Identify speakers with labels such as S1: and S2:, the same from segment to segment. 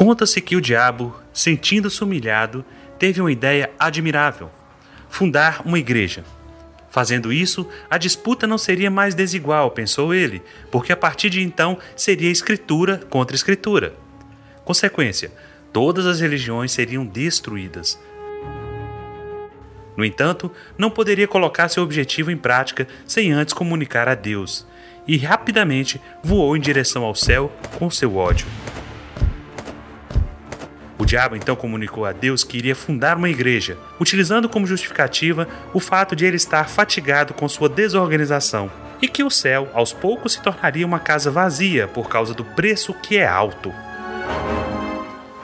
S1: Conta-se que o diabo, sentindo-se humilhado, teve uma ideia admirável: fundar uma igreja. Fazendo isso, a disputa não seria mais desigual, pensou ele, porque a partir de então seria escritura contra escritura. Consequência: todas as religiões seriam destruídas. No entanto, não poderia colocar seu objetivo em prática sem antes comunicar a Deus, e rapidamente voou em direção ao céu com seu ódio. Diabo então comunicou a Deus que iria fundar uma igreja, utilizando como justificativa o fato de ele estar fatigado com sua desorganização e que o céu aos poucos se tornaria uma casa vazia por causa do preço que é alto.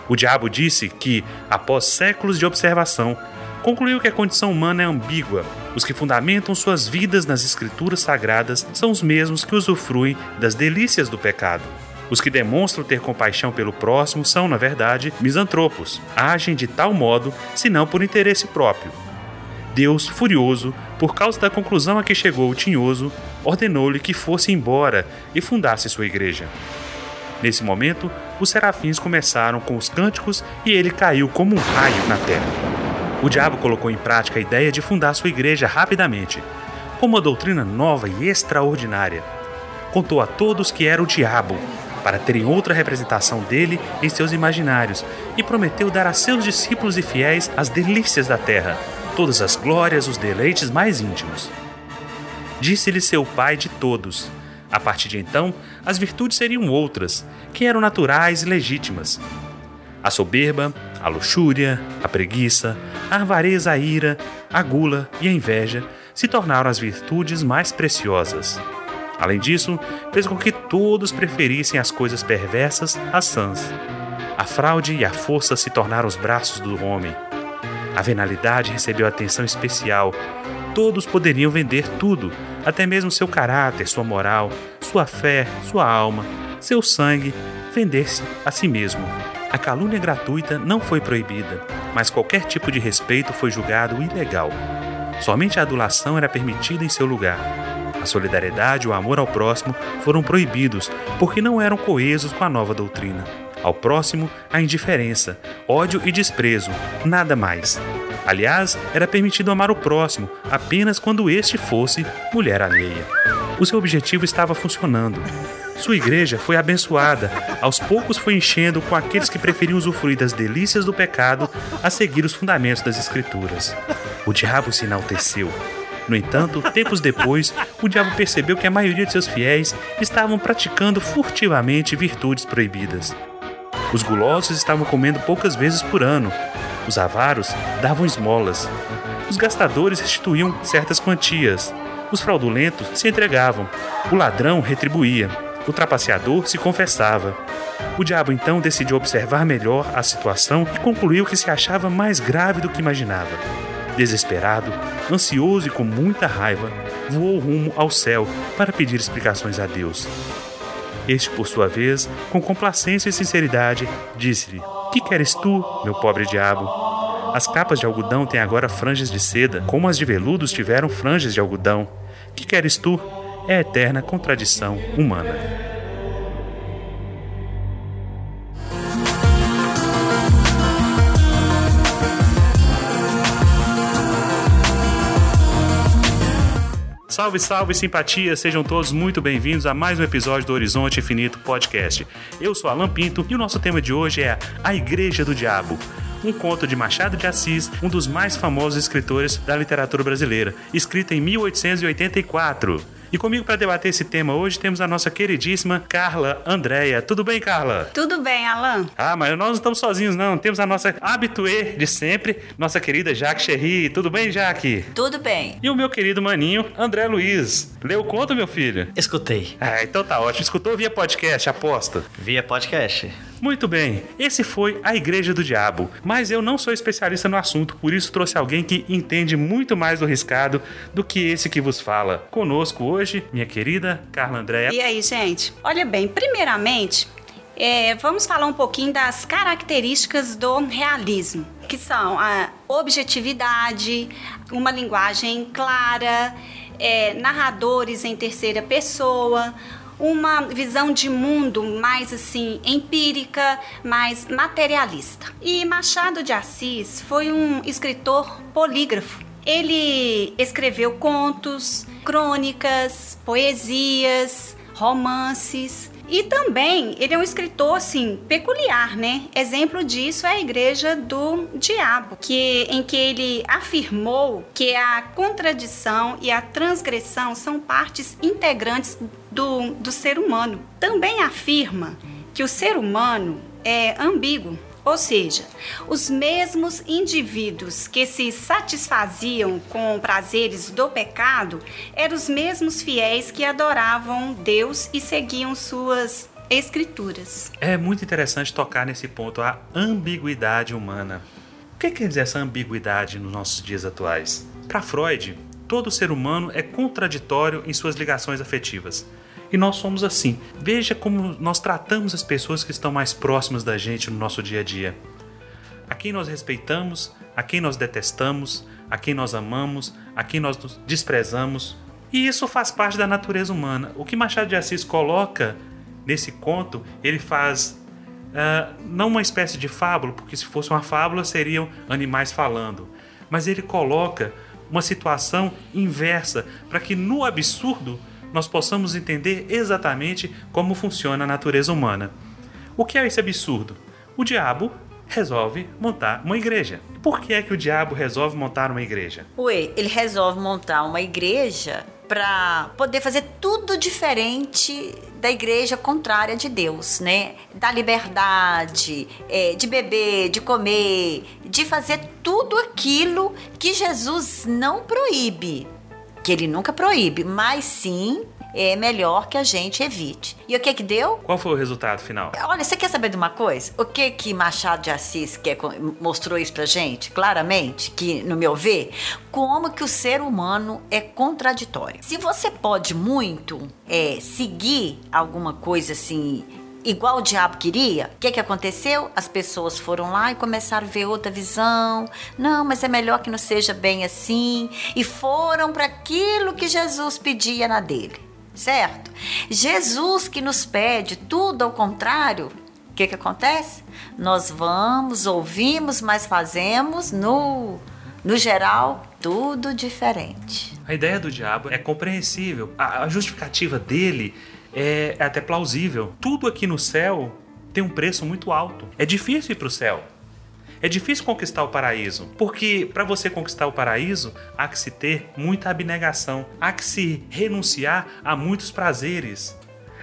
S1: O diabo disse que, após séculos de observação, concluiu que a condição humana é ambígua. Os que fundamentam suas vidas nas escrituras sagradas são os mesmos que usufruem das delícias do pecado. Os que demonstram ter compaixão pelo próximo são, na verdade, misantropos. Agem de tal modo, senão por interesse próprio. Deus, furioso, por causa da conclusão a que chegou o tinhoso, ordenou-lhe que fosse embora e fundasse sua igreja. Nesse momento, os serafins começaram com os cânticos e ele caiu como um raio na terra. O diabo colocou em prática a ideia de fundar sua igreja rapidamente, com uma doutrina nova e extraordinária. Contou a todos que era o diabo, para terem outra representação dele em seus imaginários, e prometeu dar a seus discípulos e fiéis as delícias da terra, todas as glórias, os deleites mais íntimos. Disse-lhe seu pai de todos, a partir de então, as virtudes seriam outras, que eram naturais e legítimas. A soberba, a luxúria, a preguiça, a avareza, a ira, a gula e a inveja se tornaram as virtudes mais preciosas. Além disso, fez com que todos preferissem as coisas perversas às sãs. A fraude e a força se tornaram os braços do homem. A venalidade recebeu atenção especial. Todos poderiam vender tudo, até mesmo seu caráter, sua moral, sua fé, sua alma, seu sangue, vender-se a si mesmo. A calúnia gratuita não foi proibida, mas qualquer tipo de respeito foi julgado ilegal. Somente a adulação era permitida em seu lugar. A solidariedade e o amor ao próximo foram proibidos porque não eram coesos com a nova doutrina. Ao próximo, a indiferença, ódio e desprezo, nada mais. Aliás, era permitido amar o próximo apenas quando este fosse mulher alheia. O seu objetivo estava funcionando. Sua igreja foi abençoada, aos poucos foi enchendo com aqueles que preferiam usufruir das delícias do pecado a seguir os fundamentos das Escrituras. O diabo se enalteceu. No entanto, tempos depois, o diabo percebeu que a maioria de seus fiéis estavam praticando furtivamente virtudes proibidas. Os gulosos estavam comendo poucas vezes por ano, os avaros davam esmolas. Os gastadores restituíam certas quantias. Os fraudulentos se entregavam. O ladrão retribuía. O trapaceador se confessava. O diabo então decidiu observar melhor a situação e concluiu que se achava mais grave do que imaginava. Desesperado, ansioso e com muita raiva, voou rumo ao céu para pedir explicações a Deus. Este, por sua vez, com complacência e sinceridade, disse-lhe: que queres tu, meu pobre diabo? As capas de algodão têm agora franjas de seda, como as de veludos tiveram franjas de algodão. Que queres tu? É a eterna contradição humana. Salve, salve, simpatia! Sejam todos muito bem-vindos a mais um episódio do Horizonte Infinito Podcast. Eu sou Alan Pinto e o nosso tema de hoje é A Igreja do Diabo. Um conto de Machado de Assis, um dos mais famosos escritores da literatura brasileira, escrita em 1884. E comigo para debater esse tema hoje temos a nossa queridíssima Carla Andréia. Tudo bem, Carla?
S2: Tudo bem, Alan.
S1: Ah, mas nós não estamos sozinhos, não. Temos a nossa habituê de sempre, nossa querida Jaque Cherry. Tudo bem, Jaque?
S2: Tudo bem.
S1: E o meu querido maninho, André Luiz. Leu o conto, meu filho?
S3: Escutei.
S1: Ah, então tá ótimo. Escutou via podcast, aposta?
S3: Via podcast.
S1: Muito bem, esse foi a Igreja do Diabo, mas eu não sou especialista no assunto, por isso trouxe alguém que entende muito mais do riscado do que esse que vos fala. Conosco hoje, minha querida Carla Andréa.
S2: E aí, gente? Olha bem, primeiramente, é, vamos falar um pouquinho das características do realismo, que são a objetividade, uma linguagem clara, é, narradores em terceira pessoa, uma visão de mundo mais assim empírica, mais materialista. E Machado de Assis foi um escritor polígrafo. Ele escreveu contos, crônicas, poesias, romances e também ele é um escritor assim peculiar, né? Exemplo disso é a Igreja do Diabo, que em que ele afirmou que a contradição e a transgressão são partes integrantes do, do ser humano. Também afirma que o ser humano é ambíguo, ou seja, os mesmos indivíduos que se satisfaziam com prazeres do pecado eram os mesmos fiéis que adoravam Deus e seguiam suas escrituras.
S1: É muito interessante tocar nesse ponto, a ambiguidade humana. O que quer dizer essa ambiguidade nos nossos dias atuais? Para Freud, todo ser humano é contraditório em suas ligações afetivas. E nós somos assim. Veja como nós tratamos as pessoas que estão mais próximas da gente no nosso dia a dia. A quem nós respeitamos, a quem nós detestamos, a quem nós amamos, a quem nós desprezamos. E isso faz parte da natureza humana. O que Machado de Assis coloca nesse conto, ele faz uh, não uma espécie de fábula, porque se fosse uma fábula seriam animais falando, mas ele coloca uma situação inversa para que no absurdo nós possamos entender exatamente como funciona a natureza humana. O que é esse absurdo? O diabo resolve montar uma igreja. Por que é que o diabo resolve montar uma igreja?
S3: Ué, ele resolve montar uma igreja para poder fazer tudo diferente da igreja contrária de Deus, né? Da liberdade, é, de beber, de comer, de fazer tudo aquilo que Jesus não proíbe que ele nunca proíbe, mas sim é melhor que a gente evite. E o que que deu?
S1: Qual foi o resultado final?
S3: Olha, você quer saber de uma coisa? O que que Machado de Assis quer, mostrou isso pra gente, claramente, que no meu ver, como que o ser humano é contraditório. Se você pode muito é, seguir alguma coisa assim igual o diabo queria, o que, que aconteceu? As pessoas foram lá e começaram a ver outra visão. Não, mas é melhor que não seja bem assim. E foram para aquilo que Jesus pedia na dele, certo? Jesus que nos pede tudo ao contrário, o que, que acontece? Nós vamos, ouvimos, mas fazemos no, no geral tudo diferente.
S1: A ideia do diabo é compreensível. A justificativa dele é, é até plausível. Tudo aqui no céu tem um preço muito alto. É difícil ir para o céu. É difícil conquistar o paraíso, porque para você conquistar o paraíso há que se ter muita abnegação, há que se renunciar a muitos prazeres,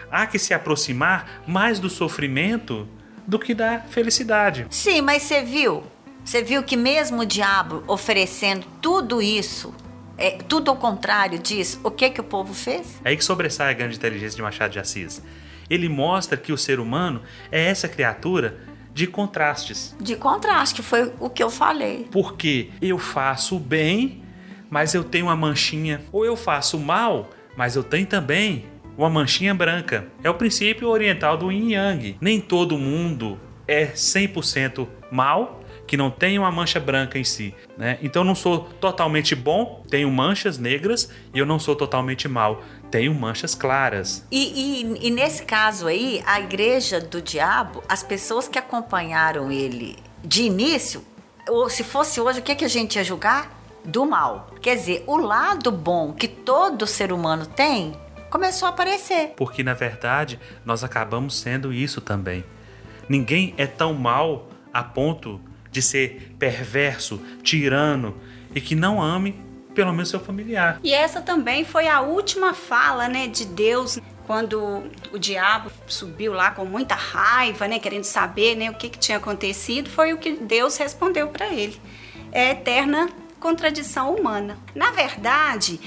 S1: há que se aproximar mais do sofrimento do que da felicidade.
S3: Sim, mas você viu? Você viu que mesmo o diabo oferecendo tudo isso, é, tudo ao contrário disso, o que que o povo fez?
S1: É aí que sobressai a grande inteligência de Machado de Assis. Ele mostra que o ser humano é essa criatura de contrastes.
S3: De contraste, foi o que eu falei.
S1: Porque eu faço bem, mas eu tenho uma manchinha. Ou eu faço mal, mas eu tenho também uma manchinha branca. É o princípio oriental do yin yang. Nem todo mundo é 100% mal que não tem uma mancha branca em si. Né? Então eu não sou totalmente bom, tenho manchas negras, e eu não sou totalmente mal, tenho manchas claras.
S3: E, e, e nesse caso aí, a igreja do diabo, as pessoas que acompanharam ele de início, ou se fosse hoje, o que, que a gente ia julgar? Do mal. Quer dizer, o lado bom que todo ser humano tem começou a aparecer.
S1: Porque na verdade nós acabamos sendo isso também. Ninguém é tão mal a ponto de ser perverso, tirano e que não ame pelo menos seu familiar.
S2: E essa também foi a última fala, né, de Deus quando o diabo subiu lá com muita raiva, né, querendo saber, né, o que, que tinha acontecido, foi o que Deus respondeu para ele. É eterna contradição humana. Na verdade,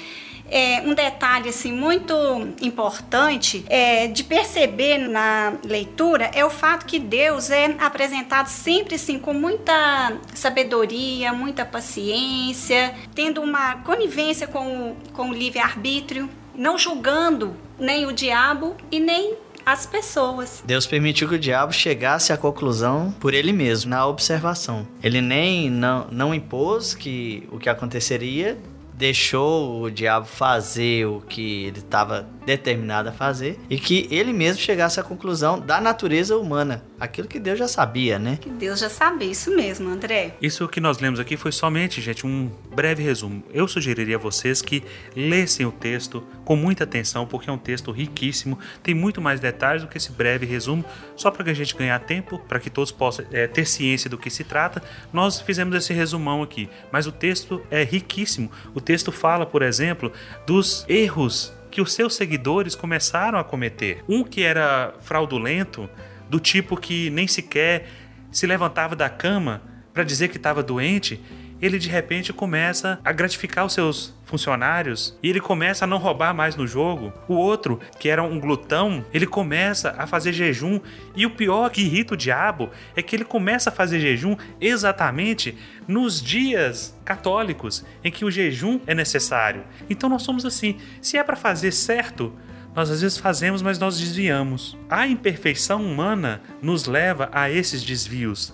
S2: é, um detalhe assim muito importante é, de perceber na leitura é o fato que Deus é apresentado sempre assim com muita sabedoria, muita paciência, tendo uma conivência com o, com o livre-arbítrio, não julgando nem o diabo e nem as pessoas.
S4: Deus permitiu que o diabo chegasse à conclusão por ele mesmo, na observação. Ele nem não, não impôs que o que aconteceria deixou o diabo fazer o que ele estava determinado a fazer e que ele mesmo chegasse à conclusão da natureza humana, aquilo que Deus já sabia, né?
S2: Que Deus já sabia, isso mesmo, André.
S1: Isso que nós lemos aqui foi somente, gente, um breve resumo. Eu sugeriria a vocês que lessem o texto com muita atenção, porque é um texto riquíssimo, tem muito mais detalhes do que esse breve resumo, só para que a gente ganhar tempo, para que todos possam é, ter ciência do que se trata. Nós fizemos esse resumão aqui, mas o texto é riquíssimo. O texto fala, por exemplo, dos erros que os seus seguidores começaram a cometer. Um que era fraudulento, do tipo que nem sequer se levantava da cama para dizer que estava doente, ele de repente começa a gratificar os seus funcionários e ele começa a não roubar mais no jogo. O outro, que era um glutão, ele começa a fazer jejum e o pior que irrita o diabo é que ele começa a fazer jejum exatamente nos dias católicos em que o jejum é necessário. Então nós somos assim, se é para fazer certo, nós às vezes fazemos, mas nós desviamos. A imperfeição humana nos leva a esses desvios.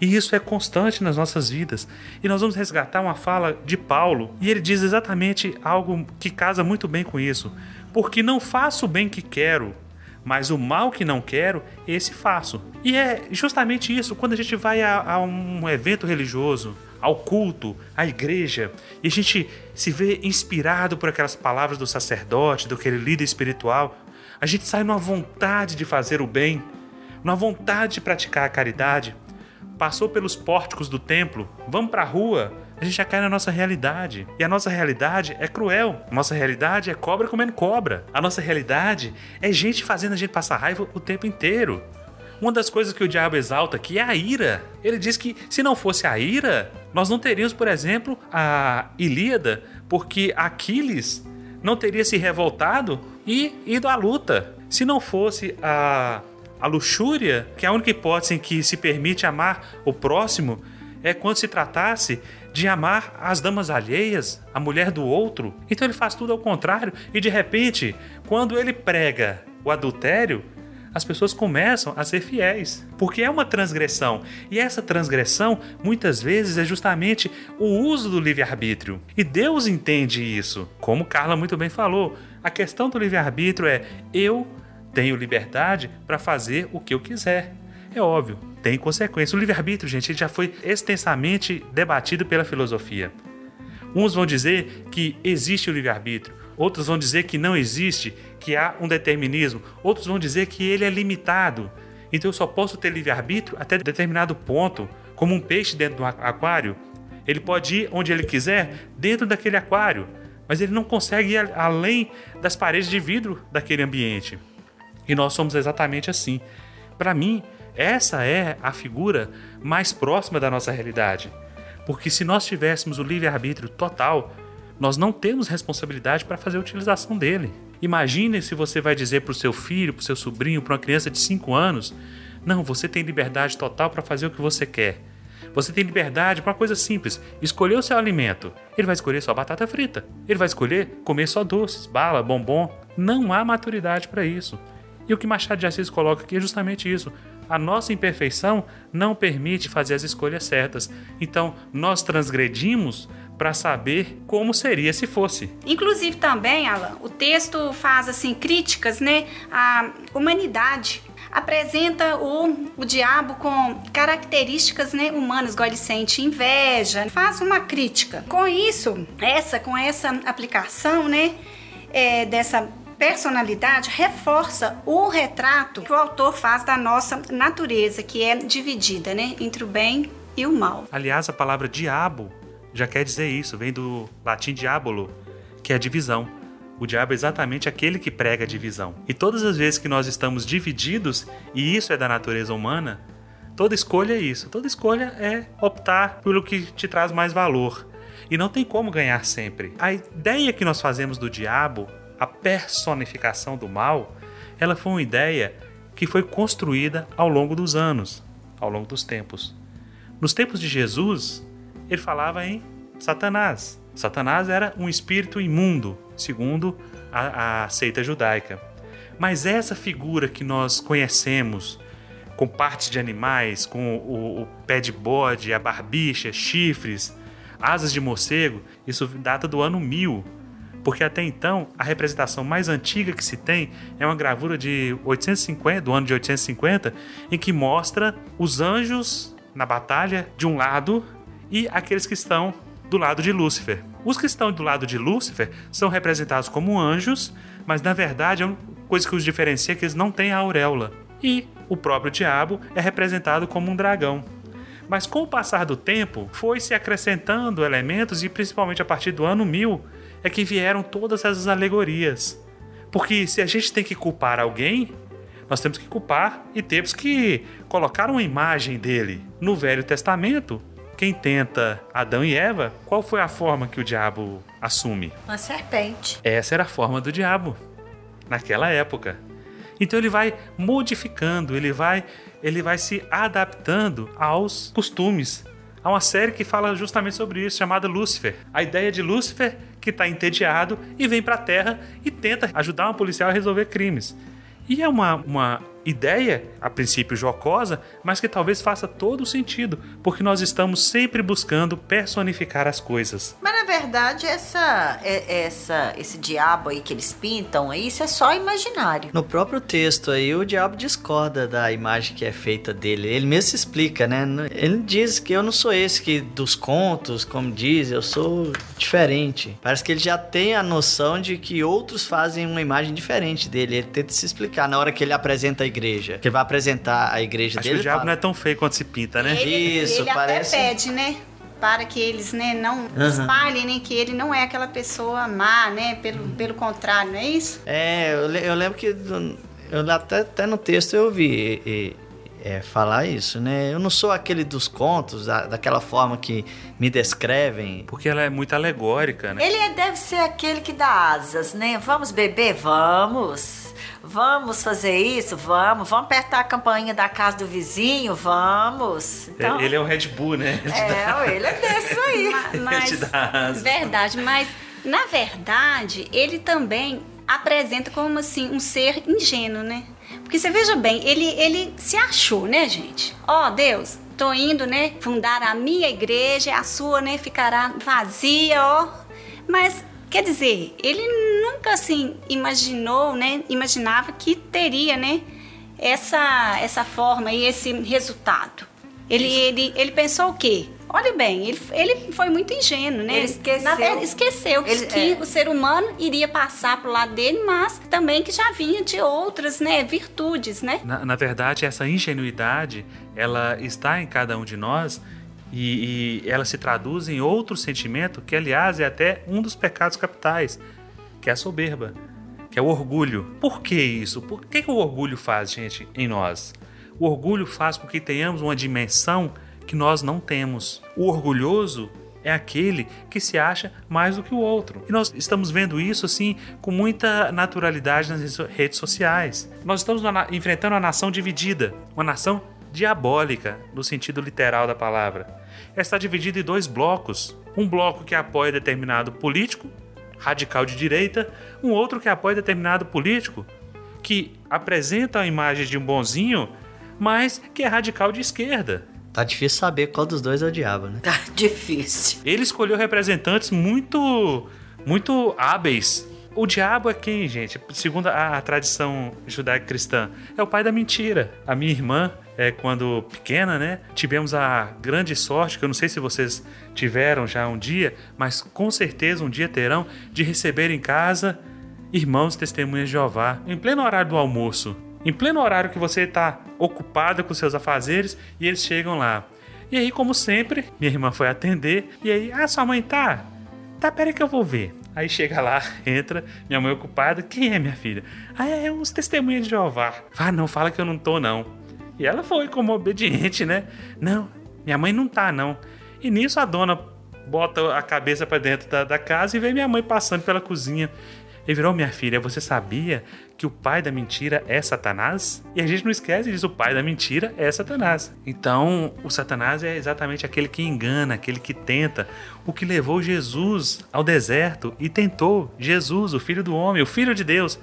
S1: E isso é constante nas nossas vidas. E nós vamos resgatar uma fala de Paulo, e ele diz exatamente algo que casa muito bem com isso. Porque não faço o bem que quero, mas o mal que não quero, esse faço. E é justamente isso, quando a gente vai a, a um evento religioso, ao culto, à igreja, e a gente se vê inspirado por aquelas palavras do sacerdote, do aquele líder espiritual, a gente sai numa vontade de fazer o bem, numa vontade de praticar a caridade passou pelos pórticos do templo, vamos para a rua, a gente já cai na nossa realidade. E a nossa realidade é cruel. Nossa realidade é cobra comendo cobra. A nossa realidade é gente fazendo a gente passar raiva o tempo inteiro. Uma das coisas que o diabo exalta aqui é a ira. Ele diz que se não fosse a ira, nós não teríamos, por exemplo, a Ilíada, porque Aquiles não teria se revoltado e ido à luta. Se não fosse a a luxúria, que é a única hipótese em que se permite amar o próximo, é quando se tratasse de amar as damas alheias, a mulher do outro. Então ele faz tudo ao contrário e de repente, quando ele prega o adultério, as pessoas começam a ser fiéis, porque é uma transgressão. E essa transgressão, muitas vezes, é justamente o uso do livre-arbítrio. E Deus entende isso. Como Carla muito bem falou, a questão do livre-arbítrio é eu tenho liberdade para fazer o que eu quiser. É óbvio, tem consequência. O livre-arbítrio, gente, já foi extensamente debatido pela filosofia. Uns vão dizer que existe o livre-arbítrio, outros vão dizer que não existe, que há um determinismo, outros vão dizer que ele é limitado. Então eu só posso ter livre-arbítrio até determinado ponto, como um peixe dentro do aquário. Ele pode ir onde ele quiser dentro daquele aquário, mas ele não consegue ir além das paredes de vidro daquele ambiente. E nós somos exatamente assim. Para mim, essa é a figura mais próxima da nossa realidade. Porque se nós tivéssemos o livre-arbítrio total, nós não temos responsabilidade para fazer a utilização dele. Imagine se você vai dizer para o seu filho, para o seu sobrinho, para uma criança de 5 anos: Não, você tem liberdade total para fazer o que você quer. Você tem liberdade para uma coisa simples: escolher o seu alimento. Ele vai escolher só batata frita. Ele vai escolher comer só doces, bala, bombom. Não há maturidade para isso. E o que Machado de Assis coloca aqui é justamente isso. A nossa imperfeição não permite fazer as escolhas certas. Então, nós transgredimos para saber como seria se fosse.
S2: Inclusive também, Alan, o texto faz assim críticas, né, à humanidade. Apresenta o, o diabo com características né, humanas, igual ele sente inveja, faz uma crítica. Com isso, essa com essa aplicação, né, é, dessa personalidade reforça o retrato que o autor faz da nossa natureza, que é dividida né, entre o bem e o mal.
S1: Aliás, a palavra diabo já quer dizer isso, vem do latim diabolo, que é divisão. O diabo é exatamente aquele que prega a divisão. E todas as vezes que nós estamos divididos, e isso é da natureza humana, toda escolha é isso. Toda escolha é optar pelo que te traz mais valor. E não tem como ganhar sempre. A ideia que nós fazemos do diabo a personificação do mal, ela foi uma ideia que foi construída ao longo dos anos, ao longo dos tempos. Nos tempos de Jesus, ele falava em Satanás. Satanás era um espírito imundo, segundo a, a seita judaica. Mas essa figura que nós conhecemos, com partes de animais, com o, o pé de bode, a barbicha, chifres, asas de morcego, isso data do ano 1000 porque até então a representação mais antiga que se tem é uma gravura de 850, do ano de 850, em que mostra os anjos na batalha de um lado e aqueles que estão do lado de Lúcifer. Os que estão do lado de Lúcifer são representados como anjos, mas na verdade é uma coisa que os diferencia é que eles não têm a auréola. E o próprio diabo é representado como um dragão. Mas com o passar do tempo, foi se acrescentando elementos e principalmente a partir do ano 1000 é que vieram todas essas alegorias. Porque se a gente tem que culpar alguém, nós temos que culpar e temos que colocar uma imagem dele. No Velho Testamento, quem tenta Adão e Eva, qual foi a forma que o diabo assume?
S3: Uma serpente.
S1: Essa era a forma do diabo naquela época. Então ele vai modificando, ele vai, ele vai se adaptando aos costumes. Há uma série que fala justamente sobre isso, chamada Lúcifer. A ideia de Lúcifer que está entediado e vem para a Terra e tenta ajudar um policial a resolver crimes. E é uma, uma ideia, a princípio jocosa, mas que talvez faça todo sentido, porque nós estamos sempre buscando personificar as coisas.
S3: Verdade, essa, é, essa, esse diabo aí que eles pintam, isso é só imaginário.
S4: No próprio texto aí, o diabo discorda da imagem que é feita dele. Ele mesmo se explica, né? Ele diz que eu não sou esse que dos contos, como diz, eu sou diferente. Parece que ele já tem a noção de que outros fazem uma imagem diferente dele. Ele tenta se explicar na hora que ele apresenta a igreja. Que vai apresentar a igreja
S1: Acho
S4: dele.
S1: que o diabo
S4: fala,
S1: não é tão feio quanto se pinta, né?
S2: Ele,
S4: Isso,
S2: ele
S4: parece-
S2: até pede, né? Para que eles né, não
S4: Aham.
S2: espalhem, né? Que ele não é aquela pessoa má, né? Pelo, pelo contrário, não é isso?
S4: É, eu, eu lembro que eu, até, até no texto eu vi e- e- é, falar isso, né? Eu não sou aquele dos contos, da- daquela forma que me descrevem.
S1: Porque ela é muito alegórica, né?
S3: Ele é- deve ser aquele que dá asas, né? Vamos beber? Vamos. Vamos fazer isso? Vamos. Vamos apertar a campainha da casa do vizinho? Vamos. Então,
S1: Ele é o Red Bull, né?
S3: é, ele é desse aí.
S2: Ma- Mas,
S1: asas.
S2: verdade, mas na verdade ele também apresenta como assim um ser ingênuo, né? Porque você veja bem, ele, ele se achou, né, gente? Ó, Deus, tô indo, né, fundar a minha igreja, a sua, né, ficará vazia, ó. Mas quer dizer, ele nunca assim imaginou, né, imaginava que teria, né, essa essa forma e esse resultado. Ele, ele, ele pensou o quê? Olha bem, ele, ele foi muito ingênuo, né?
S3: Ele esqueceu.
S2: Na verdade, esqueceu
S3: Ele-
S2: que
S3: é.
S2: o ser humano iria passar pro lado dele, mas também que já vinha de outras, né, virtudes, né?
S1: Na, na verdade, essa ingenuidade, ela está em cada um de nós e, e ela se traduz em outro sentimento que, aliás, é até um dos pecados capitais, que é a soberba, que é o orgulho. Por que isso? Por que, que o orgulho faz, gente, em nós? O orgulho faz com que tenhamos uma dimensão que nós não temos. O orgulhoso é aquele que se acha mais do que o outro. E nós estamos vendo isso assim com muita naturalidade nas redes sociais. Nós estamos enfrentando uma nação dividida, uma nação diabólica no sentido literal da palavra. Ela está dividida em dois blocos. Um bloco que apoia determinado político, radical de direita, um outro que apoia determinado político que apresenta a imagem de um bonzinho, mas que é radical de esquerda.
S4: Tá difícil saber qual dos dois é o diabo, né?
S3: Tá difícil.
S1: Ele escolheu representantes muito, muito hábeis. O diabo é quem, gente? Segundo a, a tradição judaico-cristã, é o pai da mentira. A minha irmã, é, quando pequena, né, tivemos a grande sorte, que eu não sei se vocês tiveram já um dia, mas com certeza um dia terão, de receber em casa irmãos testemunhas de Jeová, em pleno horário do almoço. Em pleno horário que você está ocupada com seus afazeres e eles chegam lá. E aí, como sempre, minha irmã foi atender. E aí, ah, sua mãe tá? Tá, peraí que eu vou ver. Aí chega lá, entra, minha mãe ocupada. Quem é minha filha? Ah, é uns testemunhas de Jeová. Ah, não, fala que eu não tô, não. E ela foi como obediente, né? Não, minha mãe não tá, não. E nisso a dona bota a cabeça pra dentro da, da casa e vê minha mãe passando pela cozinha. E virou, minha filha, você sabia que o pai da mentira é Satanás? E a gente não esquece disso, o pai da mentira é Satanás. Então, o Satanás é exatamente aquele que engana, aquele que tenta, o que levou Jesus ao deserto e tentou Jesus, o filho do homem, o filho de Deus.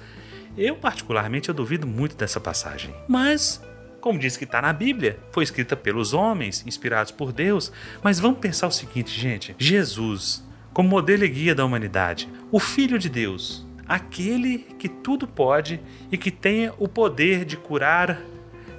S1: Eu, particularmente, eu duvido muito dessa passagem. Mas, como diz que está na Bíblia, foi escrita pelos homens, inspirados por Deus. Mas vamos pensar o seguinte, gente: Jesus, como modelo e guia da humanidade. O Filho de Deus, aquele que tudo pode e que tenha o poder de curar,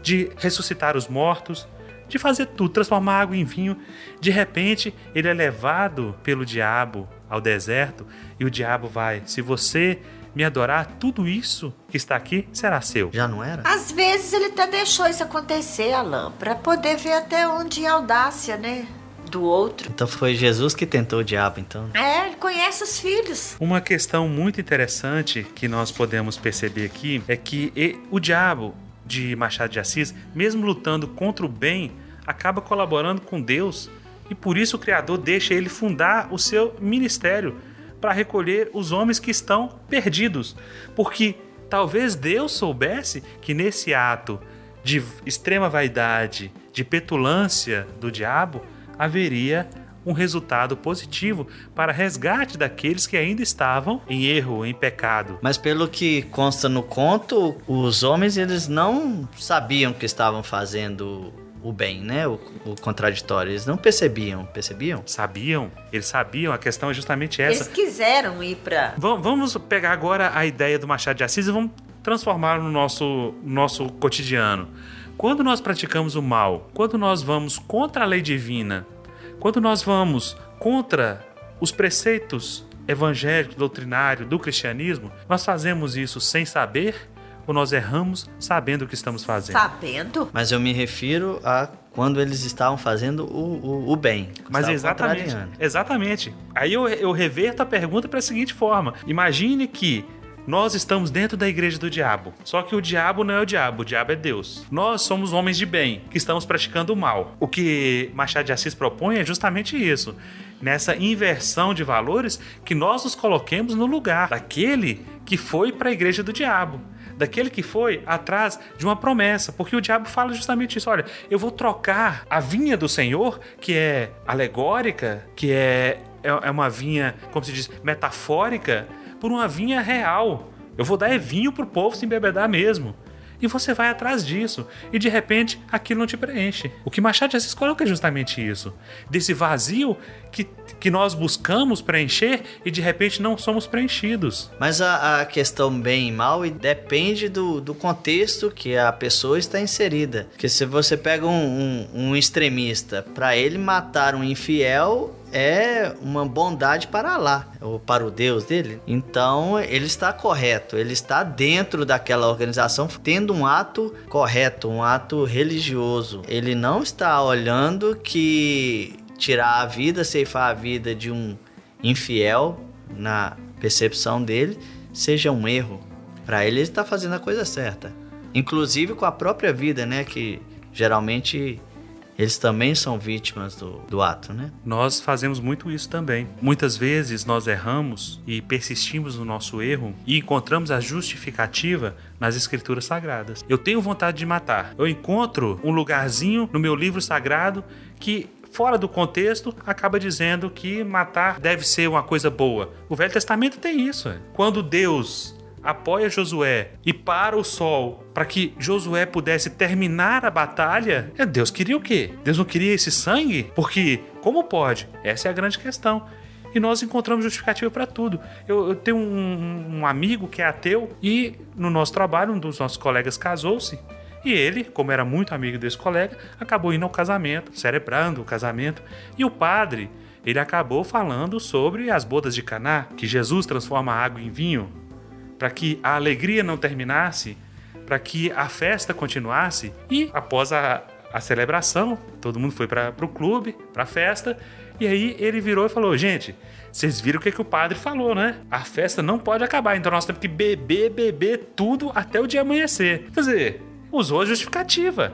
S1: de ressuscitar os mortos, de fazer tudo, transformar água em vinho. De repente, ele é levado pelo diabo ao deserto e o diabo vai: Se você me adorar, tudo isso que está aqui será seu.
S4: Já não era?
S3: Às vezes ele até deixou isso acontecer, Alain, para poder ver até onde é a audácia, né? Do outro.
S4: Então foi Jesus que tentou o diabo, então.
S3: É, ele conhece os filhos.
S1: Uma questão muito interessante que nós podemos perceber aqui é que o diabo de Machado de Assis, mesmo lutando contra o bem, acaba colaborando com Deus e por isso o Criador deixa ele fundar o seu ministério para recolher os homens que estão perdidos, porque talvez Deus soubesse que nesse ato de extrema vaidade, de petulância do diabo, haveria um resultado positivo para resgate daqueles que ainda estavam em erro, em pecado.
S4: Mas pelo que consta no conto, os homens eles não sabiam que estavam fazendo o bem, né? O, o contraditório. Eles não percebiam. Percebiam?
S1: Sabiam? Eles sabiam, a questão é justamente
S3: Eles
S1: essa.
S3: quiseram ir pra.
S1: Va- Vamos pegar agora a ideia do Machado de Assis e vamos transformar no nosso, nosso cotidiano. Quando nós praticamos o mal, quando nós vamos contra a lei divina, quando nós vamos contra os preceitos evangélicos, doutrinários do cristianismo, nós fazemos isso sem saber ou nós erramos sabendo o que estamos fazendo?
S3: Sabendo?
S4: Mas eu me refiro a quando eles estavam fazendo o, o, o bem.
S1: Mas exatamente, exatamente. Aí eu, eu reverto a pergunta para a seguinte forma: imagine que nós estamos dentro da igreja do diabo. Só que o diabo não é o diabo, o diabo é Deus. Nós somos homens de bem que estamos praticando o mal. O que Machado de Assis propõe é justamente isso. Nessa inversão de valores, que nós nos coloquemos no lugar daquele que foi para a igreja do diabo daquele que foi atrás de uma promessa, porque o diabo fala justamente isso. Olha, eu vou trocar a vinha do Senhor, que é alegórica, que é, é é uma vinha, como se diz, metafórica, por uma vinha real. Eu vou dar é vinho pro povo se embebedar mesmo. E você vai atrás disso. E de repente aquilo não te preenche. O que Machado de coloca é justamente isso. Desse vazio que, que nós buscamos preencher e de repente não somos preenchidos.
S4: Mas a, a questão bem e mal depende do, do contexto que a pessoa está inserida. Porque se você pega um, um, um extremista, para ele matar um infiel é uma bondade para lá, ou para o Deus dele. Então ele está correto, ele está dentro daquela organização tendo um ato correto, um ato religioso. Ele não está olhando que tirar a vida, ceifar a vida de um infiel na percepção dele seja um erro. Para ele, ele está fazendo a coisa certa. Inclusive com a própria vida, né? Que geralmente eles também são vítimas do, do ato, né?
S1: Nós fazemos muito isso também. Muitas vezes nós erramos e persistimos no nosso erro e encontramos a justificativa nas escrituras sagradas. Eu tenho vontade de matar. Eu encontro um lugarzinho no meu livro sagrado que fora do contexto, acaba dizendo que matar deve ser uma coisa boa. O Velho Testamento tem isso. é. Quando Deus apoia Josué e para o sol para que Josué pudesse terminar a batalha, é, Deus queria o quê? Deus não queria esse sangue? Porque como pode? Essa é a grande questão. E nós encontramos justificativa para tudo. Eu, eu tenho um, um amigo que é ateu e no nosso trabalho um dos nossos colegas casou-se e ele, como era muito amigo desse colega, acabou indo ao casamento, celebrando o casamento. E o padre, ele acabou falando sobre as bodas de Caná, que Jesus transforma a água em vinho, para que a alegria não terminasse, para que a festa continuasse. E após a, a celebração, todo mundo foi para o clube, para a festa, e aí ele virou e falou: Gente, vocês viram o que, que o padre falou, né? A festa não pode acabar, então nós temos que beber, beber tudo até o dia amanhecer. Quer dizer, usou a justificativa.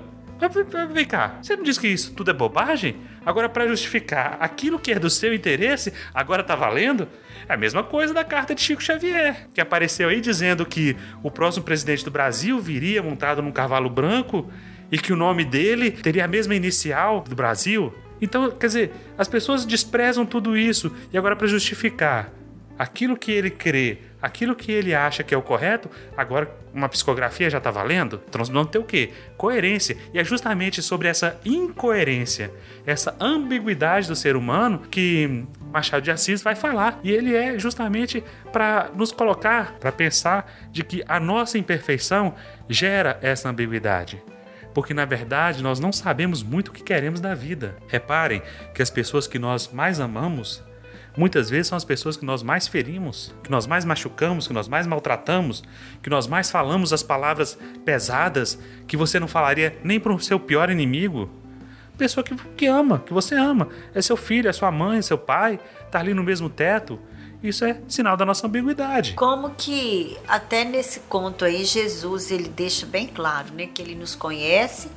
S1: Vem cá, você não disse que isso tudo é bobagem? Agora, para justificar aquilo que é do seu interesse, agora tá valendo? É a mesma coisa da carta de Chico Xavier, que apareceu aí dizendo que o próximo presidente do Brasil viria montado num cavalo branco e que o nome dele teria a mesma inicial do Brasil. Então, quer dizer, as pessoas desprezam tudo isso e agora para justificar aquilo que ele crê, Aquilo que ele acha que é o correto, agora uma psicografia já está valendo? Então nós vamos ter o quê? Coerência. E é justamente sobre essa incoerência, essa ambiguidade do ser humano que Machado de Assis vai falar. E ele é justamente para nos colocar, para pensar de que a nossa imperfeição gera essa ambiguidade porque na verdade nós não sabemos muito o que queremos da vida. Reparem que as pessoas que nós mais amamos muitas vezes são as pessoas que nós mais ferimos, que nós mais machucamos, que nós mais maltratamos, que nós mais falamos as palavras pesadas que você não falaria nem para o seu pior inimigo. Pessoa que, que ama, que você ama. É seu filho, é sua mãe, seu pai, tá ali no mesmo teto. Isso é sinal da nossa ambiguidade.
S3: Como que até nesse conto aí Jesus ele deixa bem claro, né, que ele nos conhece,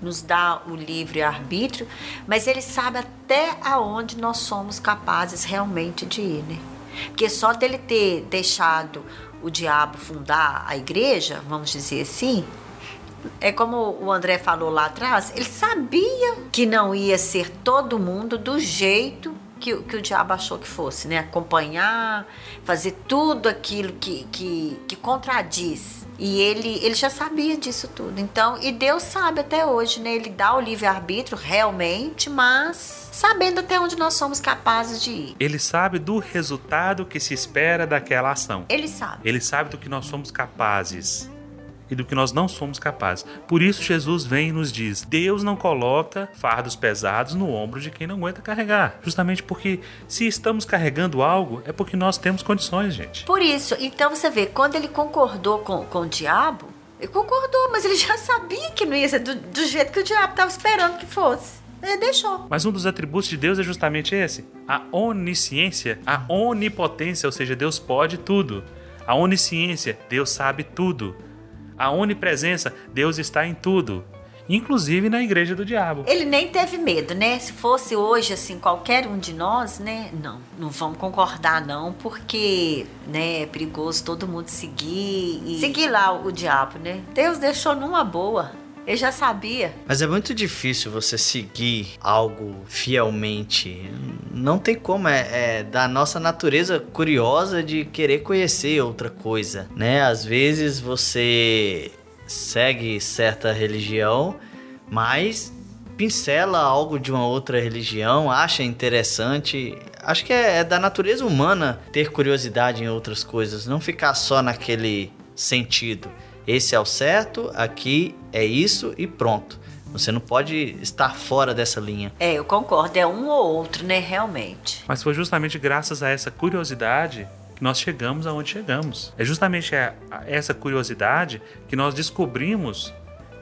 S3: nos dá o livre arbítrio, mas ele sabe até aonde nós somos capazes realmente de ir, né? Porque só dele ter deixado o diabo fundar a igreja, vamos dizer assim, é como o André falou lá atrás, ele sabia que não ia ser todo mundo do jeito que, que o diabo achou que fosse, né? Acompanhar, fazer tudo aquilo que, que, que contradiz. E ele, ele já sabia disso tudo. Então, e Deus sabe até hoje, né? Ele dá o livre-arbítrio realmente, mas sabendo até onde nós somos capazes de ir.
S1: Ele sabe do resultado que se espera daquela ação.
S3: Ele sabe.
S1: Ele sabe do que nós somos capazes e do que nós não somos capazes. Por isso Jesus vem e nos diz: Deus não coloca fardos pesados no ombro de quem não aguenta carregar. Justamente porque se estamos carregando algo, é porque nós temos condições, gente.
S3: Por isso, então você vê, quando ele concordou com, com o diabo, ele concordou, mas ele já sabia que não ia ser do, do jeito que o diabo estava esperando que fosse. Ele deixou.
S1: Mas um dos atributos de Deus é justamente esse: a onisciência, a onipotência, ou seja, Deus pode tudo. A onisciência, Deus sabe tudo a onipresença, Deus está em tudo. Inclusive na igreja do diabo.
S3: Ele nem teve medo, né? Se fosse hoje, assim, qualquer um de nós, né? Não, não vamos concordar, não, porque, né, é perigoso todo mundo seguir e seguir lá o diabo, né? Deus deixou numa boa. Eu já sabia.
S4: Mas é muito difícil você seguir algo fielmente. Não tem como, é, é, da nossa natureza curiosa de querer conhecer outra coisa, né? Às vezes você segue certa religião, mas pincela algo de uma outra religião, acha interessante. Acho que é, é da natureza humana ter curiosidade em outras coisas, não ficar só naquele sentido. Esse é o certo, aqui é isso e pronto. Você não pode estar fora dessa linha.
S3: É, eu concordo, é um ou outro, né, realmente.
S1: Mas foi justamente graças a essa curiosidade que nós chegamos aonde chegamos. É justamente essa curiosidade que nós descobrimos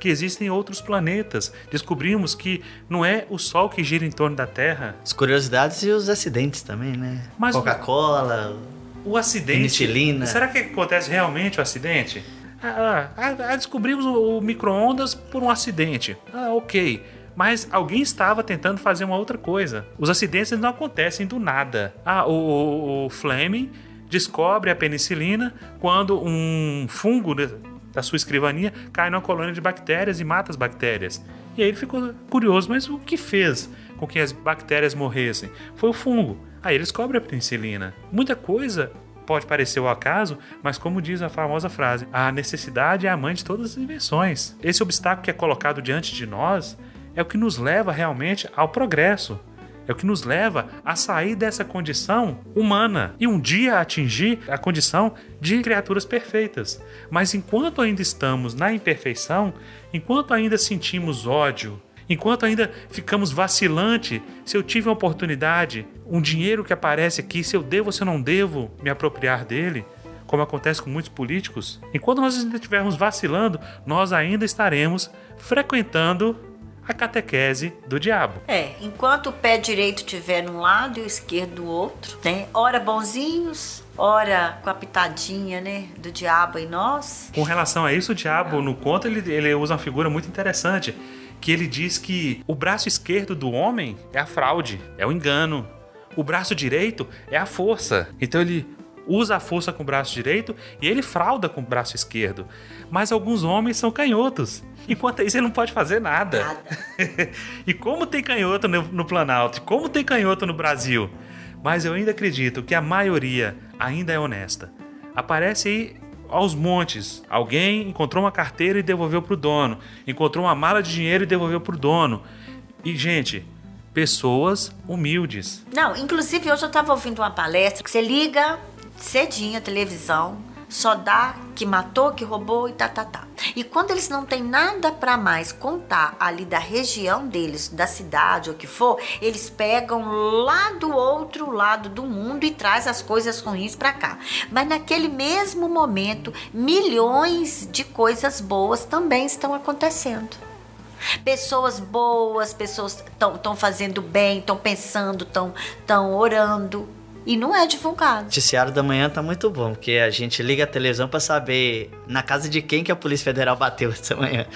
S1: que existem outros planetas. Descobrimos que não é o Sol que gira em torno da Terra.
S4: As curiosidades e os acidentes também, né? Coca-Cola,
S1: o acidente.
S4: Penicilina.
S1: Será que acontece realmente o acidente? Ah, ah, ah, descobrimos o, o micro-ondas por um acidente. Ah, ok. Mas alguém estava tentando fazer uma outra coisa. Os acidentes não acontecem do nada. Ah, o, o, o Fleming descobre a penicilina quando um fungo da sua escrivania cai numa colônia de bactérias e mata as bactérias. E aí ele ficou curioso, mas o que fez com que as bactérias morressem? Foi o fungo. Aí ele descobre a penicilina. Muita coisa pode parecer o acaso, mas como diz a famosa frase, a necessidade é a mãe de todas as invenções. Esse obstáculo que é colocado diante de nós é o que nos leva realmente ao progresso. É o que nos leva a sair dessa condição humana e um dia atingir a condição de criaturas perfeitas. Mas enquanto ainda estamos na imperfeição, enquanto ainda sentimos ódio, Enquanto ainda ficamos vacilante, se eu tive uma oportunidade, um dinheiro que aparece aqui, se eu devo ou se eu não devo me apropriar dele, como acontece com muitos políticos, enquanto nós ainda estivermos vacilando, nós ainda estaremos frequentando a catequese do diabo.
S3: É, enquanto o pé direito estiver num lado e o esquerdo do outro, né? Ora bonzinhos, ora com a pitadinha, né, do diabo em nós.
S1: Com relação a isso, o diabo no conto ele, ele usa uma figura muito interessante que ele diz que o braço esquerdo do homem é a fraude, é o engano. O braço direito é a força. Então ele usa a força com o braço direito e ele frauda com o braço esquerdo. Mas alguns homens são canhotos. Enquanto isso, ele não pode fazer nada. nada. e como tem canhoto no, no Planalto? Como tem canhoto no Brasil? Mas eu ainda acredito que a maioria ainda é honesta. aparece aí aos montes. Alguém encontrou uma carteira e devolveu para o dono. Encontrou uma mala de dinheiro e devolveu para o dono. E, gente, pessoas humildes.
S3: Não, inclusive hoje eu estava ouvindo uma palestra que você liga cedinho a televisão, só dá que matou, que roubou e tá, tá, tá. E quando eles não têm nada para mais contar ali da região deles, da cidade ou que for, eles pegam lá do outro lado do mundo e traz as coisas ruins para cá. Mas naquele mesmo momento, milhões de coisas boas também estão acontecendo. Pessoas boas, pessoas estão fazendo bem, estão pensando, estão orando e não é divulgado. O
S4: noticiário da manhã tá muito bom, porque a gente liga a televisão para saber na casa de quem que a Polícia Federal bateu essa manhã.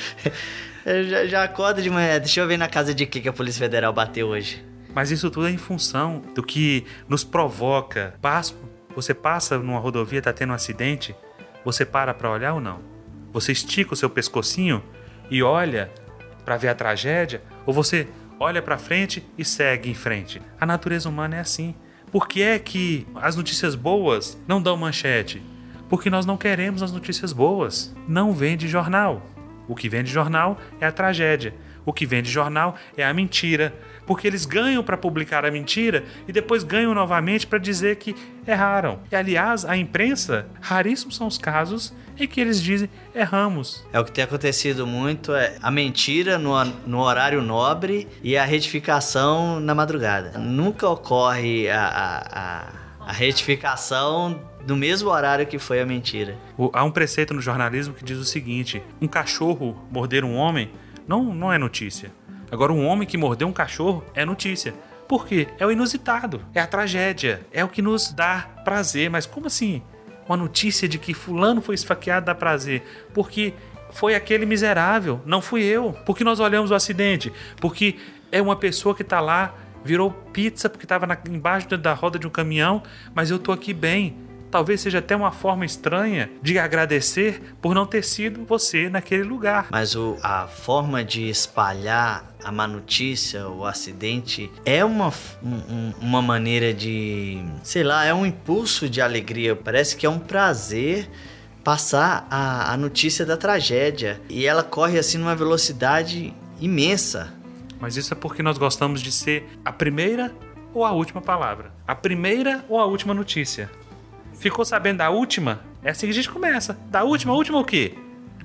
S4: Eu já, já acordo de manhã, deixa eu ver na casa de quem que a Polícia Federal bateu hoje.
S1: Mas isso tudo é em função do que nos provoca. Passo, você passa numa rodovia, tá tendo um acidente, você para para olhar ou não? Você estica o seu pescocinho e olha para ver a tragédia, ou você olha para frente e segue em frente? A natureza humana é assim. Por que é que as notícias boas não dão manchete? Porque nós não queremos as notícias boas. Não vende jornal. O que vende jornal é a tragédia. O que vende jornal é a mentira, porque eles ganham para publicar a mentira e depois ganham novamente para dizer que erraram. E aliás, a imprensa, raríssimos são os casos em que eles dizem erramos.
S4: É o que tem acontecido muito é a mentira no, no horário nobre e a retificação na madrugada. Nunca ocorre a, a, a, a retificação no mesmo horário que foi a mentira.
S1: Há um preceito no jornalismo que diz o seguinte: um cachorro morder um homem não, não é notícia. Agora, um homem que mordeu um cachorro é notícia. Por quê? É o inusitado, é a tragédia, é o que nos dá prazer. Mas como assim? Uma notícia de que fulano foi esfaqueado dá prazer? Porque foi aquele miserável, não fui eu. Porque nós olhamos o acidente, porque é uma pessoa que está lá, virou pizza porque estava embaixo da roda de um caminhão, mas eu estou aqui bem talvez seja até uma forma estranha de agradecer por não ter sido você naquele lugar.
S4: Mas o, a forma de espalhar a má notícia, o acidente, é uma, um, uma maneira de. sei lá, é um impulso de alegria. Parece que é um prazer passar a, a notícia da tragédia. E ela corre assim numa velocidade imensa.
S1: Mas isso é porque nós gostamos de ser a primeira ou a última palavra, a primeira ou a última notícia. Ficou sabendo da última? É assim que a gente começa. Da última, a última o quê?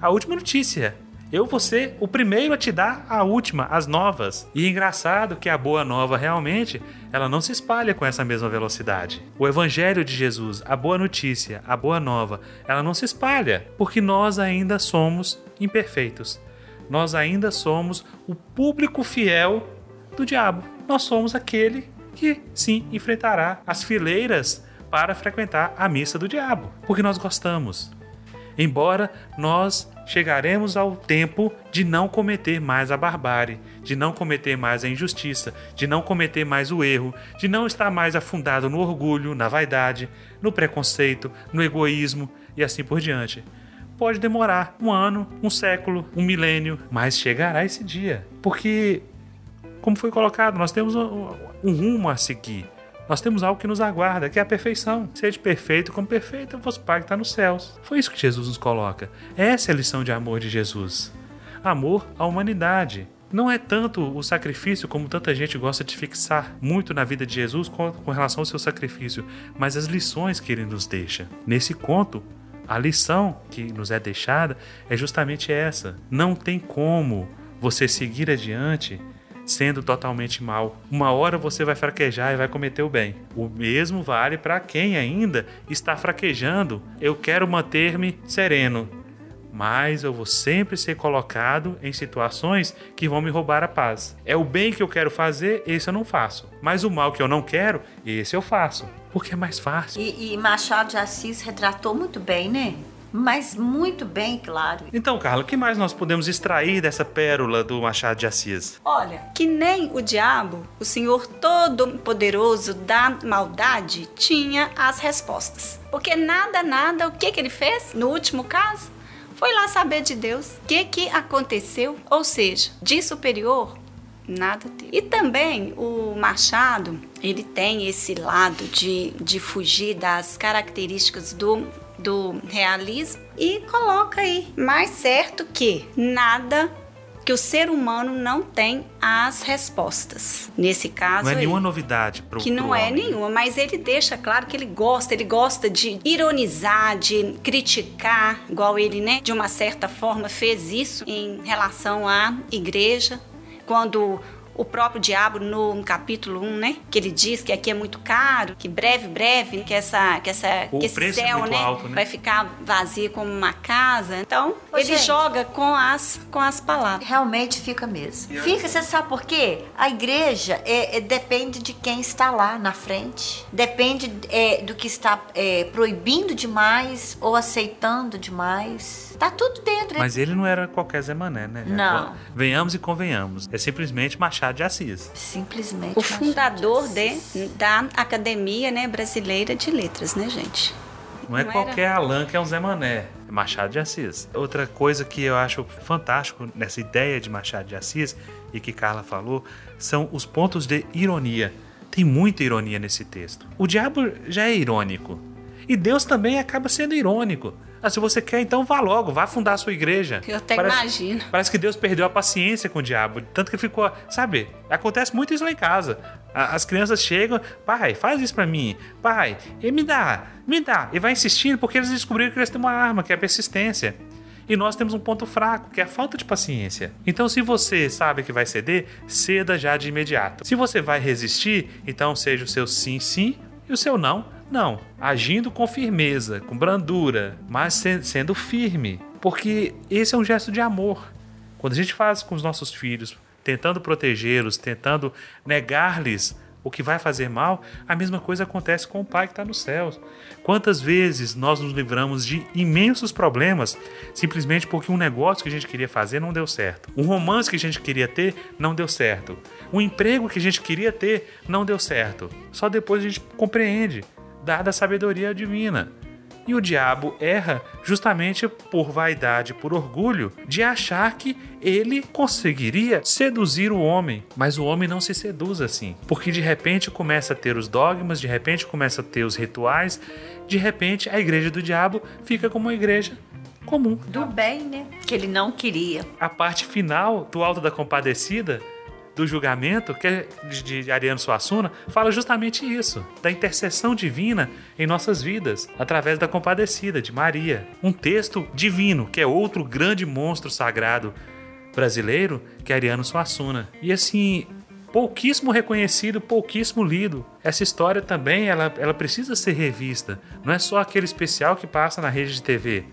S1: A última notícia. Eu vou ser o primeiro a te dar a última, as novas. E engraçado que a boa nova realmente, ela não se espalha com essa mesma velocidade. O evangelho de Jesus, a boa notícia, a boa nova, ela não se espalha, porque nós ainda somos imperfeitos. Nós ainda somos o público fiel do diabo. Nós somos aquele que sim enfrentará as fileiras para frequentar a missa do diabo, porque nós gostamos. Embora nós chegaremos ao tempo de não cometer mais a barbárie, de não cometer mais a injustiça, de não cometer mais o erro, de não estar mais afundado no orgulho, na vaidade, no preconceito, no egoísmo e assim por diante. Pode demorar um ano, um século, um milênio, mas chegará esse dia. Porque, como foi colocado, nós temos um rumo a seguir. Nós temos algo que nos aguarda, que é a perfeição. Seja perfeito como perfeito é o vosso Pai que está nos céus. Foi isso que Jesus nos coloca. Essa é a lição de amor de Jesus. Amor à humanidade. Não é tanto o sacrifício, como tanta gente gosta de fixar muito na vida de Jesus com, com relação ao seu sacrifício, mas as lições que ele nos deixa. Nesse conto, a lição que nos é deixada é justamente essa. Não tem como você seguir adiante sendo totalmente mal. Uma hora você vai fraquejar e vai cometer o bem. O mesmo vale para quem ainda está fraquejando. Eu quero manter-me sereno, mas eu vou sempre ser colocado em situações que vão me roubar a paz. É o bem que eu quero fazer, esse eu não faço. Mas o mal que eu não quero, esse eu faço. Porque é mais fácil.
S3: E, e Machado de Assis retratou muito bem, né? Mas muito bem claro.
S1: Então, Carla, o que mais nós podemos extrair dessa pérola do Machado de Assis?
S2: Olha, que nem o diabo, o Senhor Todo-Poderoso da maldade, tinha as respostas. Porque nada, nada, o que, que ele fez no último caso? Foi lá saber de Deus o que, que aconteceu, ou seja, de superior nada teve. E também o Machado, ele tem esse lado de, de fugir das características do do realismo e coloca aí mais certo que nada que o ser humano não tem as respostas. Nesse caso.
S1: Não é nenhuma novidade para
S2: Que não é
S1: homem.
S2: nenhuma, mas ele deixa claro que ele gosta, ele gosta de ironizar, de criticar, igual ele, né, de uma certa forma fez isso em relação à igreja, quando o próprio diabo no capítulo 1, né, que ele diz que aqui é muito caro, que breve, breve, que essa que essa
S1: O
S2: que esse
S1: é
S2: céu,
S1: muito
S2: né,
S1: alto, né?
S2: vai ficar vazio como uma casa. Então,
S3: Ô,
S2: ele
S3: gente.
S2: joga com as com as palavras.
S3: Realmente fica mesmo. Fica, você sabe por quê? A igreja é, é- depende de quem está lá na frente. Depende é, do que está é, proibindo demais ou aceitando demais. Tá tudo dentro.
S1: Mas ele não era qualquer Zé Mané, né?
S3: Não.
S1: Venhamos e convenhamos. É simplesmente Machado de Assis.
S3: Simplesmente.
S2: O
S3: Machado
S2: fundador
S3: de Assis.
S2: de, da Academia né, Brasileira de Letras, né, gente?
S1: Não é
S2: Não
S1: qualquer Alan que é um Zé Mané. É Machado de Assis. Outra coisa que eu acho fantástico nessa ideia de Machado de Assis e que Carla falou são os pontos de ironia. Tem muita ironia nesse texto. O diabo já é irônico. E Deus também acaba sendo irônico. Ah, se você quer, então vá logo, vá fundar a sua igreja.
S2: Eu até
S1: Parece-
S2: imagino.
S1: Parece que Deus perdeu a paciência com o diabo. Tanto que ficou. Sabe? Acontece muito isso lá em casa. As crianças chegam, pai, faz isso pra mim. Pai, e me dá, me dá. E vai insistindo porque eles descobriram que eles têm uma arma, que é a persistência. E nós temos um ponto fraco, que é a falta de paciência. Então, se você sabe que vai ceder, ceda já de imediato. Se você vai resistir, então seja o seu sim, sim e o seu não, não. Agindo com firmeza, com brandura, mas se- sendo firme. Porque esse é um gesto de amor. Quando a gente faz com os nossos filhos, tentando protegê-los, tentando negar-lhes o que vai fazer mal, a mesma coisa acontece com o Pai que está nos céus. Quantas vezes nós nos livramos de imensos problemas simplesmente porque um negócio que a gente queria fazer não deu certo, um romance que a gente queria ter não deu certo, um emprego que a gente queria ter não deu certo. Só depois a gente compreende, dada a sabedoria divina. E o diabo erra justamente por vaidade, por orgulho, de achar que ele conseguiria seduzir o homem. Mas o homem não se seduz assim, porque de repente começa a ter os dogmas, de repente começa a ter os rituais, de repente a igreja do diabo fica como uma igreja comum.
S3: Do bem, né? Que ele não queria.
S1: A parte final do Alto da Compadecida, do julgamento, que é de, Ariano Suassuna, fala justamente isso, da intercessão divina em nossas vidas, através da Compadecida, de Maria. Um texto divino, que é outro grande monstro sagrado brasileiro, que é Ariano Suassuna. E assim, pouquíssimo reconhecido, pouquíssimo lido. Essa história também, ela, ela precisa ser revista. Não é só aquele especial que passa na rede de TV.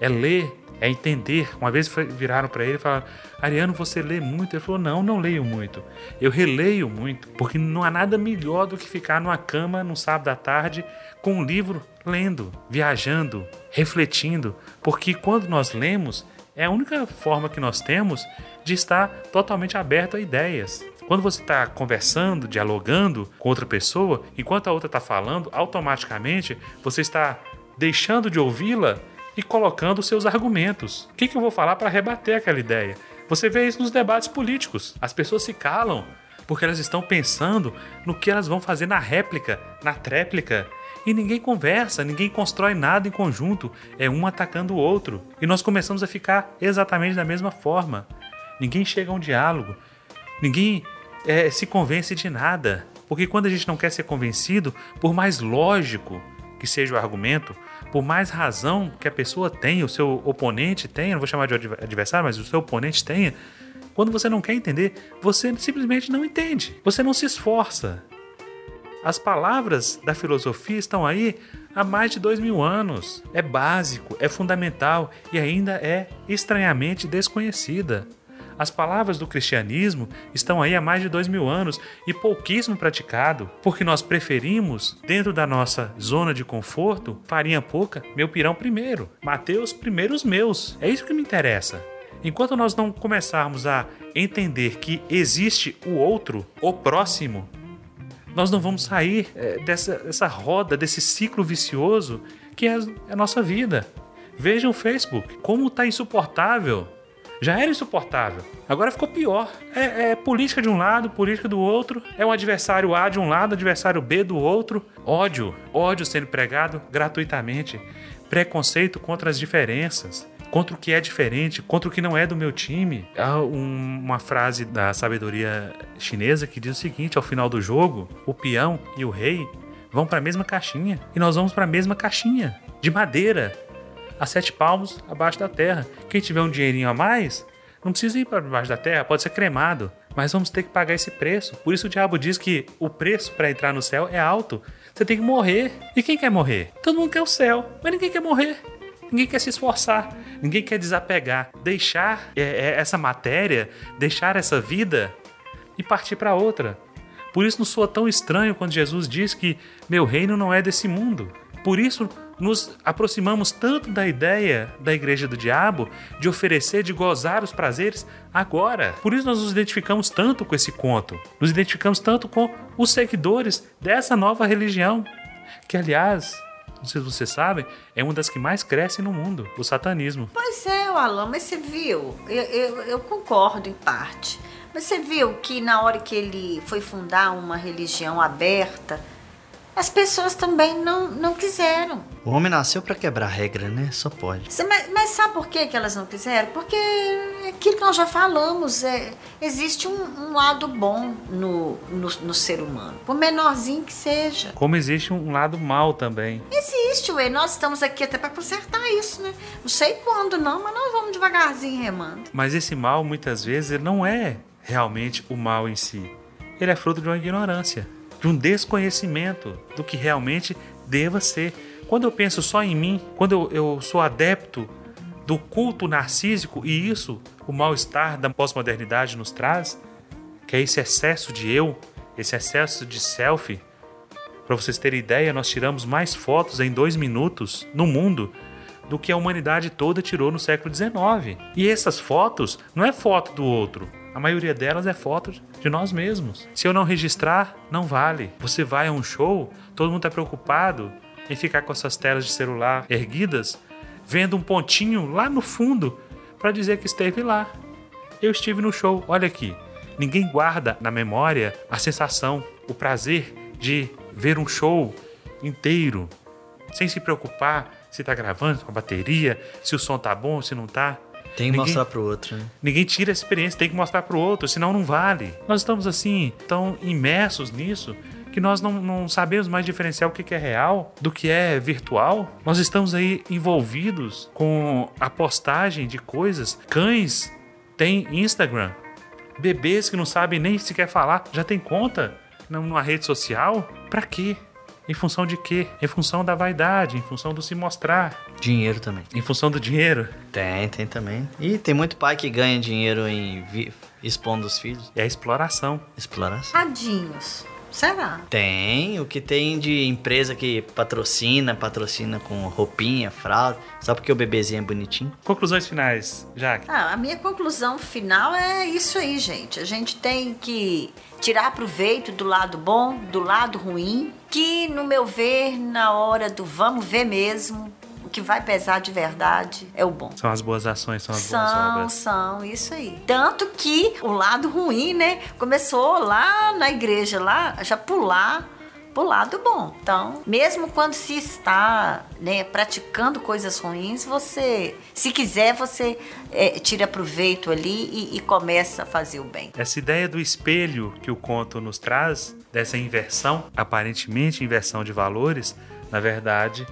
S1: É ler, é entender. Uma vez viraram para ele e falaram: Ariano, você lê muito? Ele falou: Não, não leio muito. Eu releio muito, porque não há nada melhor do que ficar numa cama num sábado à tarde com um livro lendo, viajando, refletindo. Porque quando nós lemos, é a única forma que nós temos de estar totalmente aberto a ideias. Quando você está conversando, dialogando com outra pessoa, enquanto a outra está falando, automaticamente você está deixando de ouvi-la e colocando seus argumentos. O que, que eu vou falar para rebater aquela ideia? Você vê isso nos debates políticos. As pessoas se calam porque elas estão pensando no que elas vão fazer na réplica, na tréplica. E ninguém conversa, ninguém constrói nada em conjunto, é um atacando o outro. E nós começamos a ficar exatamente da mesma forma. Ninguém chega a um diálogo, ninguém eh, se convence de nada. Porque quando a gente não quer ser convencido, por mais lógico que seja o argumento, por mais razão que a pessoa tenha, o seu oponente tenha, não vou chamar de adver- adversário, mas o seu oponente tenha, quando você não quer entender, você simplesmente não entende. Você não se esforça. As palavras da filosofia estão aí há mais de dois mil anos. É básico, é fundamental e ainda é estranhamente desconhecida. As palavras do cristianismo estão aí há mais de dois mil anos e pouquíssimo praticado, porque nós preferimos, dentro da nossa zona de conforto, farinha pouca, meu pirão primeiro, Mateus primeiro os meus. É isso que me interessa. Enquanto nós não começarmos a entender que existe o outro, o próximo, nós não vamos sair eh, dessa, dessa roda, desse ciclo vicioso que é a nossa vida. Vejam o Facebook, como está insuportável. Já era insuportável, agora ficou pior. É, é política de um lado, política do outro, é um adversário A de um lado, adversário B do outro. Ódio, ódio sendo pregado gratuitamente. preconceito contra as diferenças, contra o que é diferente, contra o que não é do meu time. Há um, uma frase da sabedoria chinesa que diz o seguinte: ao final do jogo, o peão e o rei vão para a mesma caixinha e nós vamos para a mesma caixinha de madeira, a sete palmos abaixo da terra. Quem tiver um dinheirinho a mais, não precisa ir para baixo da terra, pode ser cremado, mas vamos ter que pagar esse preço. Por isso o diabo diz que o preço para entrar no céu é alto. Você tem que morrer. E quem quer morrer? Todo mundo quer o céu, mas ninguém quer morrer. Ninguém quer se esforçar, ninguém quer desapegar, deixar é, é, essa matéria, deixar essa vida e partir para outra. Por isso não soa tão estranho quando Jesus diz que meu reino não é desse mundo. Por isso nos aproximamos tanto da ideia da igreja do diabo de oferecer, de gozar os prazeres agora. Por isso nós nos identificamos tanto com esse conto. Nos identificamos tanto com os seguidores dessa nova religião, que aliás, não sei se você sabe, é uma das que mais cresce no mundo, o satanismo.
S3: Pois é, Alan, mas você viu, eu, eu, eu concordo em parte. Mas você viu que na hora que ele foi fundar uma religião aberta, as pessoas também não, não quiseram.
S4: O homem nasceu para quebrar regra, né? Só pode.
S3: Mas, mas, sabe por que, que elas não quiseram? Porque é aquilo que nós já falamos, é, existe um, um lado bom no, no, no, ser humano, por menorzinho que seja.
S1: Como existe um lado mal também.
S3: Existe, ué. Nós estamos aqui até para consertar isso, né? Não sei quando não, mas nós vamos devagarzinho remando.
S1: Mas esse mal, muitas vezes, não é realmente o mal em si. Ele é fruto de uma ignorância de um desconhecimento do que realmente deva ser. Quando eu penso só em mim, quando eu, eu sou adepto do culto narcísico, e isso o mal-estar da pós-modernidade nos traz, que é esse excesso de eu, esse excesso de selfie. Para vocês terem ideia, nós tiramos mais fotos em dois minutos no mundo do que a humanidade toda tirou no século XIX. E essas fotos não é foto do outro, a maioria delas é foto de nós mesmos. Se eu não registrar, não vale. Você vai a um show, todo mundo está preocupado em ficar com as suas telas de celular erguidas, vendo um pontinho lá no fundo para dizer que esteve lá. Eu estive no show, olha aqui. Ninguém guarda na memória a sensação, o prazer de ver um show inteiro, sem se preocupar se está gravando com a bateria, se o som tá bom, se não tá.
S4: Tem que ninguém, mostrar pro outro, né?
S1: Ninguém tira essa experiência, tem que mostrar pro outro, senão não vale. Nós estamos assim, tão imersos nisso que nós não, não sabemos mais diferenciar o que é real do que é virtual. Nós estamos aí envolvidos com a postagem de coisas. Cães têm Instagram. Bebês que não sabem nem sequer falar já tem conta numa rede social. Para quê? Em função de quê? Em função da vaidade, em função do se mostrar.
S4: Dinheiro também.
S1: Em função do dinheiro?
S4: Tem, tem também. E tem muito pai que ganha dinheiro em expondo os filhos.
S1: É a exploração.
S4: Exploração.
S3: Tadinhos. Será?
S4: Tem, o que tem de empresa que patrocina, patrocina com roupinha, fralda, só porque o bebezinho é bonitinho.
S1: Conclusões finais, Jaque.
S3: Ah, a minha conclusão final é isso aí, gente. A gente tem que tirar proveito do lado bom, do lado ruim, que no meu ver, na hora do vamos ver mesmo, que vai pesar de verdade é o bom.
S1: São as boas ações, são as
S3: são,
S1: boas
S3: obras. São, isso aí. Tanto que o lado ruim, né, começou lá na igreja, lá, já pular pro lado bom. Então, mesmo quando se está né, praticando coisas ruins, você, se quiser, você é, tira proveito ali e, e, começa a fazer o bem.
S1: Essa ideia do espelho que o conto nos traz, dessa inversão, aparentemente inversão de valores, na verdade,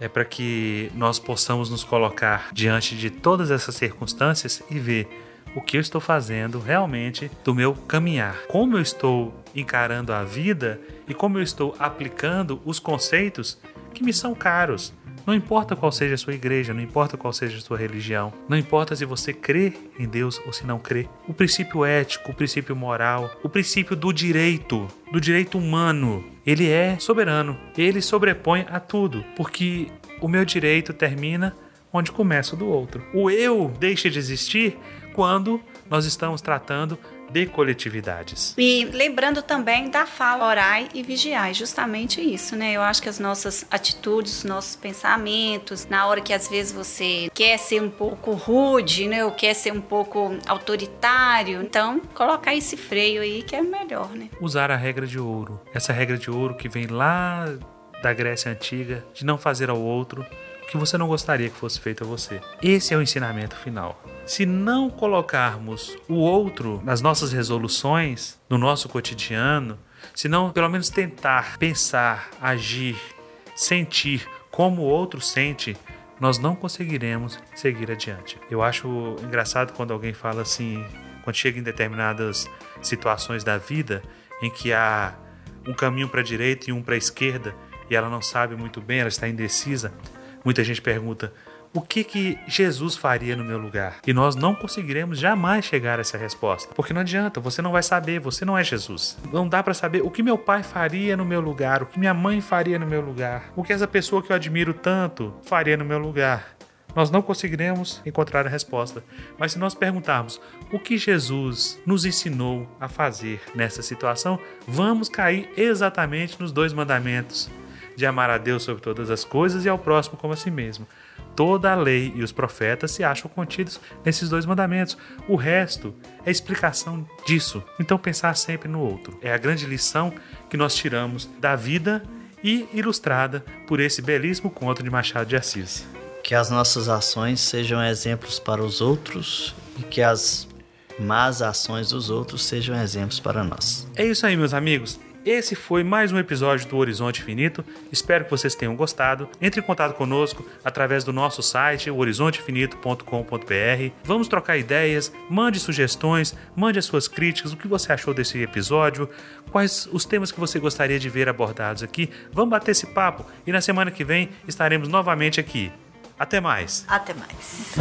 S1: é para que nós possamos nos colocar diante de todas essas circunstâncias e ver o que eu estou fazendo realmente do meu caminhar, como eu estou encarando a vida e como eu estou aplicando os conceitos que me são caros. Não importa qual seja a sua igreja, não importa qual seja a sua religião, não importa se você crê em Deus ou se não crê. O princípio ético, o princípio moral, o princípio do direito, do direito humano, ele é soberano. Ele sobrepõe a tudo, porque o meu direito termina onde começa o do outro. O eu deixa de existir quando nós estamos tratando de coletividades.
S2: E lembrando também da fala orai e vigiai, justamente isso, né? Eu acho que as nossas atitudes, os nossos pensamentos, na hora que às vezes você quer ser um pouco rude, né? Ou quer ser um pouco autoritário, então colocar esse freio aí que é melhor, né?
S1: Usar a regra de ouro. Essa regra de ouro que vem lá da Grécia Antiga, de não fazer ao outro que você não gostaria que fosse feito a você. Esse é o ensinamento final. Se não colocarmos o outro nas nossas resoluções, no nosso cotidiano, se não pelo menos tentar pensar, agir, sentir como o outro sente, nós não conseguiremos seguir adiante. Eu acho engraçado quando alguém fala assim, quando chega em determinadas situações da vida em que há um caminho para a direita e um para a esquerda e ela não sabe muito bem, ela está indecisa. Muita gente pergunta: o que que Jesus faria no meu lugar? E nós não conseguiremos jamais chegar a essa resposta, porque não adianta, você não vai saber, você não é Jesus. Não dá para saber o que meu pai faria no meu lugar, o que minha mãe faria no meu lugar, o que essa pessoa que eu admiro tanto faria no meu lugar. Nós não conseguiremos encontrar a resposta, mas se nós perguntarmos o que Jesus nos ensinou a fazer nessa situação, vamos cair exatamente nos dois mandamentos de amar a Deus sobre todas as coisas e ao próximo como a si mesmo. Toda a lei e os profetas se acham contidos nesses dois mandamentos. O resto é explicação disso. Então, pensar sempre no outro é a grande lição que nós tiramos da vida e ilustrada por esse belíssimo conto de Machado de Assis.
S4: Que as nossas ações sejam exemplos para os outros e que as más ações dos outros sejam exemplos para nós.
S1: É isso aí, meus amigos. Esse foi mais um episódio do Horizonte Infinito. Espero que vocês tenham gostado. Entre em contato conosco através do nosso site, horizonteinfinito.com.br. Vamos trocar ideias, mande sugestões, mande as suas críticas, o que você achou desse episódio, quais os temas que você gostaria de ver abordados aqui. Vamos bater esse papo e na semana que vem estaremos novamente aqui. Até mais.
S3: Até mais.